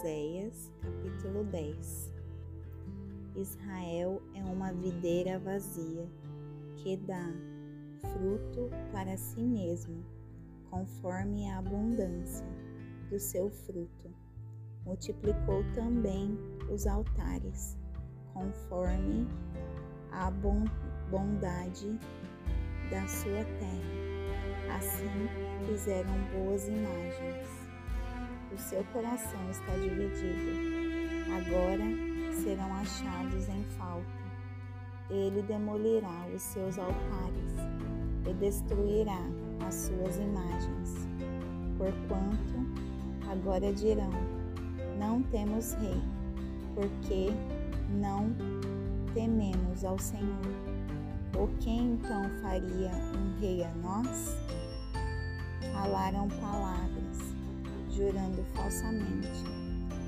Oséias, capítulo 10 Israel é uma videira vazia que dá fruto para si mesmo, conforme a abundância do seu fruto. Multiplicou também os altares, conforme a bondade da sua terra. Assim fizeram boas imagens o seu coração está dividido. Agora serão achados em falta. Ele demolirá os seus altares e destruirá as suas imagens. Porquanto agora dirão: Não temos rei, porque não tememos ao Senhor. Ou quem então faria um rei a nós? Falaram palavras jurando falsamente,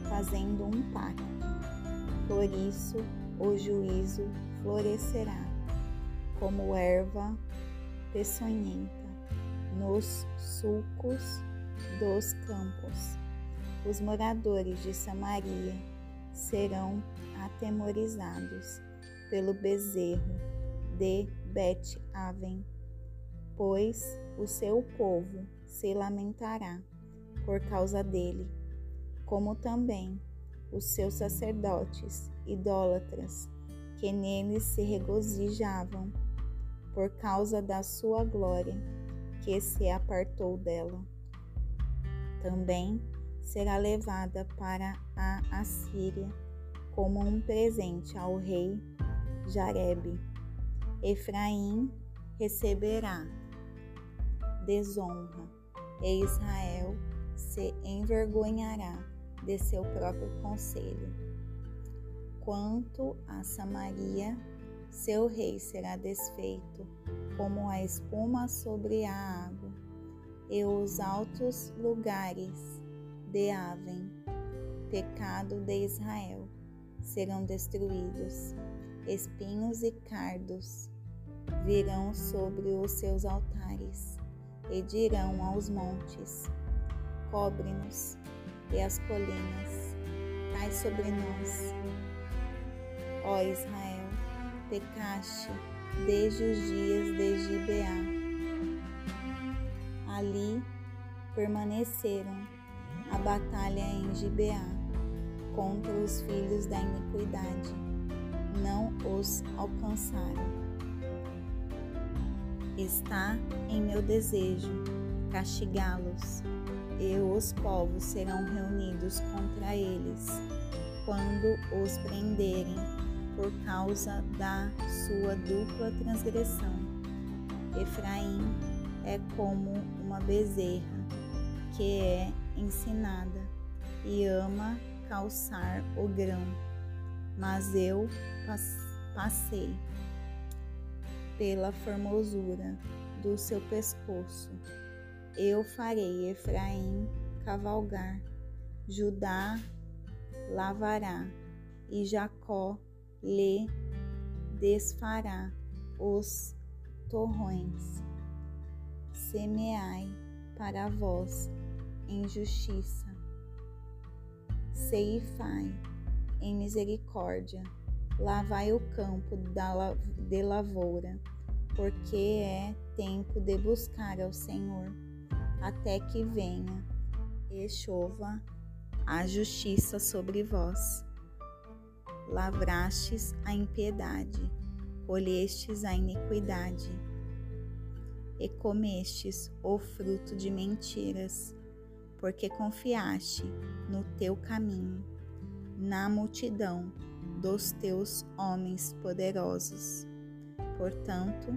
fazendo um pacto. Por isso o juízo florescerá como erva peçonhenta nos sulcos dos campos. Os moradores de Samaria serão atemorizados pelo bezerro de Bet-Aven, pois o seu povo se lamentará por causa dele, como também os seus sacerdotes idólatras, que nele se regozijavam, por causa da sua glória, que se apartou dela. Também será levada para a Assíria como um presente ao rei Jareb. Efraim receberá desonra e Israel se envergonhará de seu próprio conselho. Quanto a Samaria, seu rei será desfeito como a espuma sobre a água, e os altos lugares de Aven, pecado de Israel, serão destruídos. Espinhos e cardos virão sobre os seus altares e dirão aos montes: cobre-nos e as colinas, cai sobre nós. Ó Israel, pecaste desde os dias de Gibeá. Ali permaneceram a batalha em Gibeá contra os filhos da iniquidade, não os alcançaram. Está em meu desejo castigá-los e os povos serão reunidos contra eles quando os prenderem por causa da sua dupla transgressão. Efraim é como uma bezerra que é ensinada e ama calçar o grão, mas eu passei pela formosura do seu pescoço eu farei Efraim cavalgar, Judá lavará, e Jacó lhe desfará os torrões. Semeai para vós em justiça, ceifai em misericórdia, lavai o campo de lavoura, porque é tempo de buscar ao Senhor até que venha e chova a justiça sobre vós. Lavrastes a impiedade, colhestes a iniquidade, e comestes o fruto de mentiras, porque confiaste no teu caminho, na multidão dos teus homens poderosos. Portanto,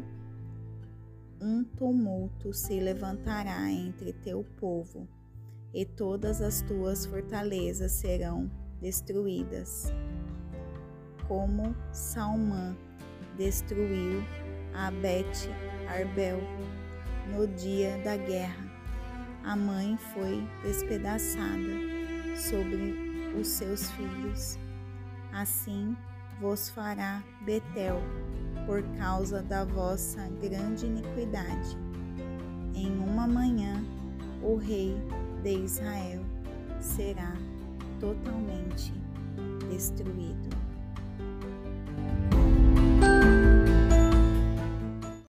um tumulto se levantará entre teu povo, e todas as tuas fortalezas serão destruídas. Como Salmã destruiu a Arbel no dia da guerra, a mãe foi despedaçada sobre os seus filhos. Assim vos fará Betel por causa da vossa grande iniquidade. Em uma manhã, o rei de Israel será totalmente destruído.